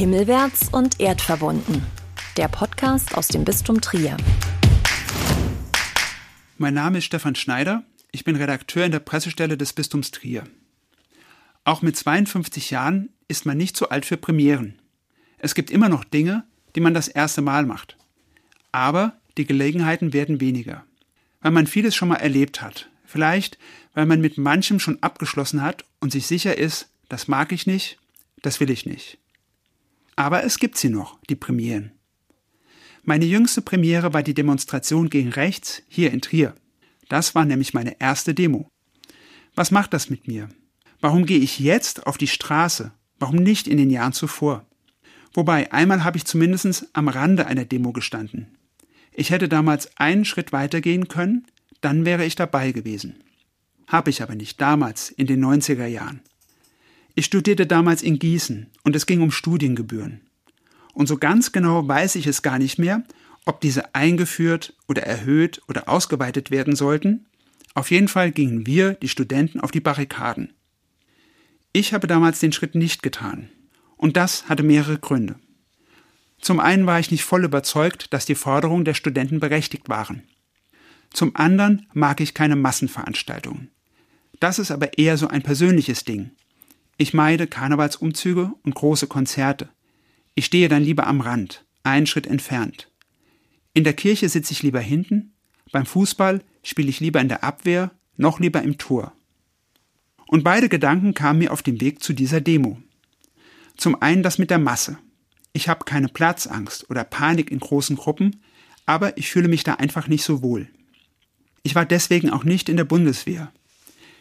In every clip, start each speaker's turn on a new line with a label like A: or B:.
A: Himmelwärts und erdverbunden. Der Podcast aus dem Bistum Trier.
B: Mein Name ist Stefan Schneider. Ich bin Redakteur in der Pressestelle des Bistums Trier. Auch mit 52 Jahren ist man nicht zu alt für Premieren. Es gibt immer noch Dinge, die man das erste Mal macht. Aber die Gelegenheiten werden weniger, weil man vieles schon mal erlebt hat. Vielleicht, weil man mit manchem schon abgeschlossen hat und sich sicher ist, das mag ich nicht, das will ich nicht. Aber es gibt sie noch, die Premieren. Meine jüngste Premiere war die Demonstration gegen rechts hier in Trier. Das war nämlich meine erste Demo. Was macht das mit mir? Warum gehe ich jetzt auf die Straße? Warum nicht in den Jahren zuvor? Wobei, einmal habe ich zumindest am Rande einer Demo gestanden. Ich hätte damals einen Schritt weitergehen können, dann wäre ich dabei gewesen. Habe ich aber nicht damals, in den 90er Jahren. Ich studierte damals in Gießen und es ging um Studiengebühren. Und so ganz genau weiß ich es gar nicht mehr, ob diese eingeführt oder erhöht oder ausgeweitet werden sollten. Auf jeden Fall gingen wir, die Studenten, auf die Barrikaden. Ich habe damals den Schritt nicht getan. Und das hatte mehrere Gründe. Zum einen war ich nicht voll überzeugt, dass die Forderungen der Studenten berechtigt waren. Zum anderen mag ich keine Massenveranstaltungen. Das ist aber eher so ein persönliches Ding. Ich meide Karnevalsumzüge und große Konzerte. Ich stehe dann lieber am Rand, einen Schritt entfernt. In der Kirche sitze ich lieber hinten, beim Fußball spiele ich lieber in der Abwehr, noch lieber im Tor. Und beide Gedanken kamen mir auf dem Weg zu dieser Demo. Zum einen das mit der Masse. Ich habe keine Platzangst oder Panik in großen Gruppen, aber ich fühle mich da einfach nicht so wohl. Ich war deswegen auch nicht in der Bundeswehr.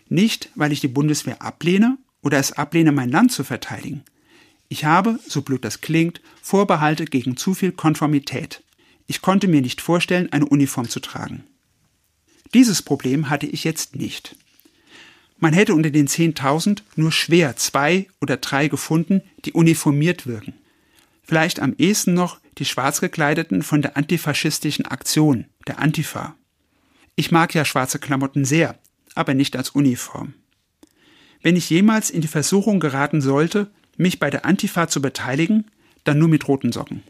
B: Nicht, weil ich die Bundeswehr ablehne oder es ablehne, mein Land zu verteidigen. Ich habe, so blöd das klingt, Vorbehalte gegen zu viel Konformität. Ich konnte mir nicht vorstellen, eine Uniform zu tragen. Dieses Problem hatte ich jetzt nicht. Man hätte unter den 10.000 nur schwer zwei oder drei gefunden, die uniformiert wirken. Vielleicht am ehesten noch die schwarz gekleideten von der antifaschistischen Aktion, der Antifa. Ich mag ja schwarze Klamotten sehr, aber nicht als Uniform. Wenn ich jemals in die Versuchung geraten sollte, mich bei der Antifa zu beteiligen, dann nur mit roten Socken.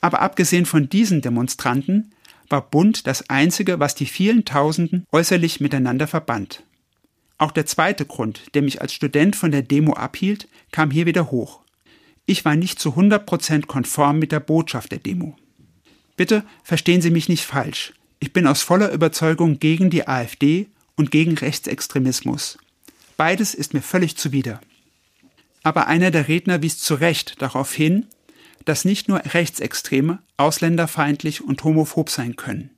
B: Aber abgesehen von diesen Demonstranten war Bund das einzige, was die vielen Tausenden äußerlich miteinander verband. Auch der zweite Grund, der mich als Student von der Demo abhielt, kam hier wieder hoch. Ich war nicht zu 100% konform mit der Botschaft der Demo. Bitte verstehen Sie mich nicht falsch. Ich bin aus voller Überzeugung gegen die AfD und gegen Rechtsextremismus. Beides ist mir völlig zuwider. Aber einer der Redner wies zu Recht darauf hin, dass nicht nur Rechtsextreme ausländerfeindlich und homophob sein können.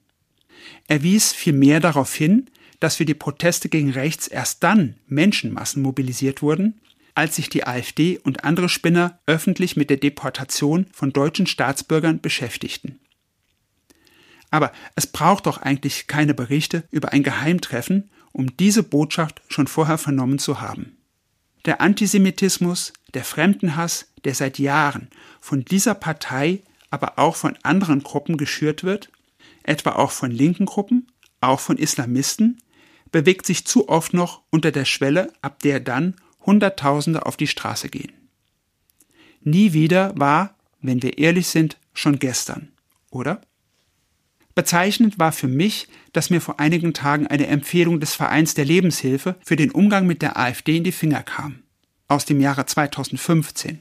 B: Er wies vielmehr darauf hin, dass für die Proteste gegen rechts erst dann Menschenmassen mobilisiert wurden, als sich die AfD und andere Spinner öffentlich mit der Deportation von deutschen Staatsbürgern beschäftigten. Aber es braucht doch eigentlich keine Berichte über ein Geheimtreffen um diese Botschaft schon vorher vernommen zu haben. Der Antisemitismus, der Fremdenhass, der seit Jahren von dieser Partei, aber auch von anderen Gruppen geschürt wird, etwa auch von linken Gruppen, auch von Islamisten, bewegt sich zu oft noch unter der Schwelle, ab der dann Hunderttausende auf die Straße gehen. Nie wieder war, wenn wir ehrlich sind, schon gestern, oder? Bezeichnend war für mich, dass mir vor einigen Tagen eine Empfehlung des Vereins der Lebenshilfe für den Umgang mit der AfD in die Finger kam. Aus dem Jahre 2015.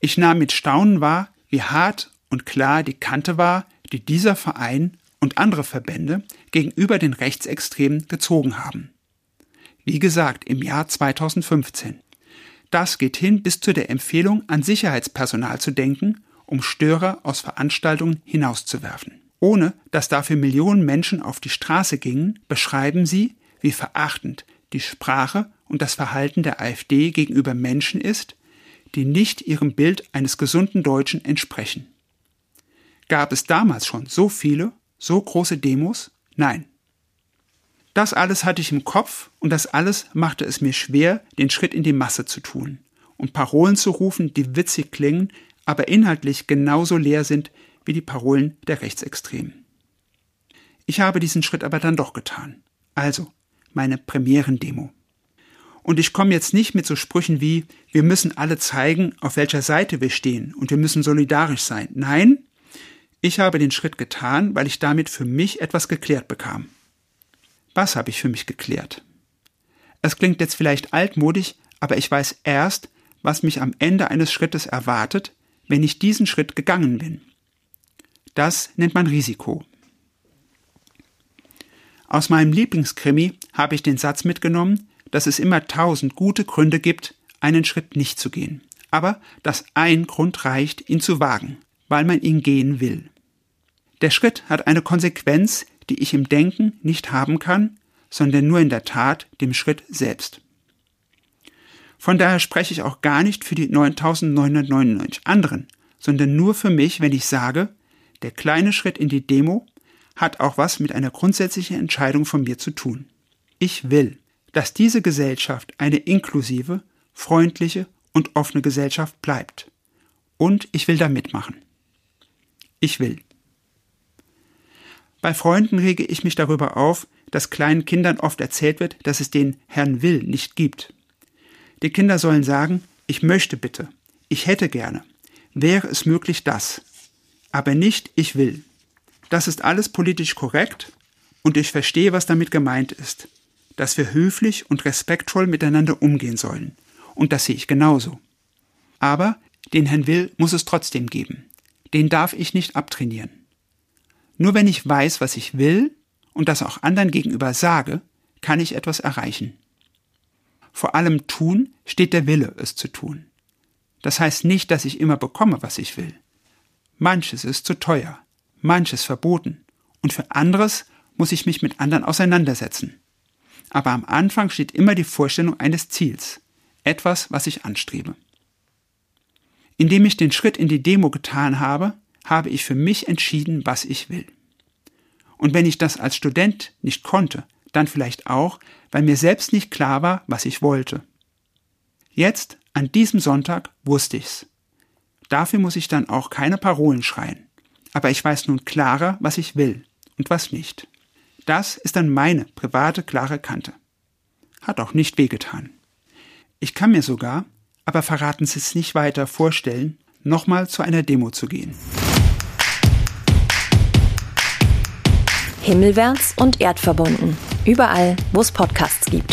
B: Ich nahm mit Staunen wahr, wie hart und klar die Kante war, die dieser Verein und andere Verbände gegenüber den Rechtsextremen gezogen haben. Wie gesagt, im Jahr 2015. Das geht hin bis zu der Empfehlung, an Sicherheitspersonal zu denken, um Störer aus Veranstaltungen hinauszuwerfen ohne dass dafür Millionen Menschen auf die Straße gingen, beschreiben sie, wie verachtend die Sprache und das Verhalten der AfD gegenüber Menschen ist, die nicht ihrem Bild eines gesunden Deutschen entsprechen. Gab es damals schon so viele, so große Demos? Nein. Das alles hatte ich im Kopf und das alles machte es mir schwer, den Schritt in die Masse zu tun und Parolen zu rufen, die witzig klingen, aber inhaltlich genauso leer sind wie die Parolen der Rechtsextremen. Ich habe diesen Schritt aber dann doch getan. Also, meine Premierendemo. Und ich komme jetzt nicht mit so Sprüchen wie, wir müssen alle zeigen, auf welcher Seite wir stehen und wir müssen solidarisch sein. Nein, ich habe den Schritt getan, weil ich damit für mich etwas geklärt bekam. Was habe ich für mich geklärt? Es klingt jetzt vielleicht altmodisch, aber ich weiß erst, was mich am Ende eines Schrittes erwartet, wenn ich diesen Schritt gegangen bin. Das nennt man Risiko. Aus meinem Lieblingskrimi habe ich den Satz mitgenommen, dass es immer tausend gute Gründe gibt, einen Schritt nicht zu gehen, aber dass ein Grund reicht, ihn zu wagen, weil man ihn gehen will. Der Schritt hat eine Konsequenz, die ich im Denken nicht haben kann, sondern nur in der Tat dem Schritt selbst. Von daher spreche ich auch gar nicht für die 9999 anderen, sondern nur für mich, wenn ich sage, der kleine Schritt in die Demo hat auch was mit einer grundsätzlichen Entscheidung von mir zu tun. Ich will dass diese Gesellschaft eine inklusive, freundliche und offene Gesellschaft bleibt. Und ich will da mitmachen. Ich will. Bei Freunden rege ich mich darüber auf, dass kleinen Kindern oft erzählt wird, dass es den Herrn Will nicht gibt. Die Kinder sollen sagen, ich möchte bitte, ich hätte gerne, wäre es möglich das, aber nicht ich will. Das ist alles politisch korrekt und ich verstehe, was damit gemeint ist dass wir höflich und respektvoll miteinander umgehen sollen. Und das sehe ich genauso. Aber den Herrn Will muss es trotzdem geben. Den darf ich nicht abtrainieren. Nur wenn ich weiß, was ich will und das auch anderen gegenüber sage, kann ich etwas erreichen. Vor allem tun steht der Wille, es zu tun. Das heißt nicht, dass ich immer bekomme, was ich will. Manches ist zu teuer, manches verboten, und für anderes muss ich mich mit anderen auseinandersetzen aber am Anfang steht immer die Vorstellung eines Ziels, etwas, was ich anstrebe. Indem ich den Schritt in die Demo getan habe, habe ich für mich entschieden, was ich will. Und wenn ich das als Student nicht konnte, dann vielleicht auch, weil mir selbst nicht klar war, was ich wollte. Jetzt, an diesem Sonntag, wusste ich's. Dafür muss ich dann auch keine Parolen schreien. Aber ich weiß nun klarer, was ich will und was nicht. Das ist dann meine private klare Kante. Hat auch nicht wehgetan. Ich kann mir sogar, aber verraten Sie es nicht weiter, vorstellen, nochmal zu einer Demo zu gehen.
A: Himmelwärts und erdverbunden. Überall, wo es Podcasts gibt.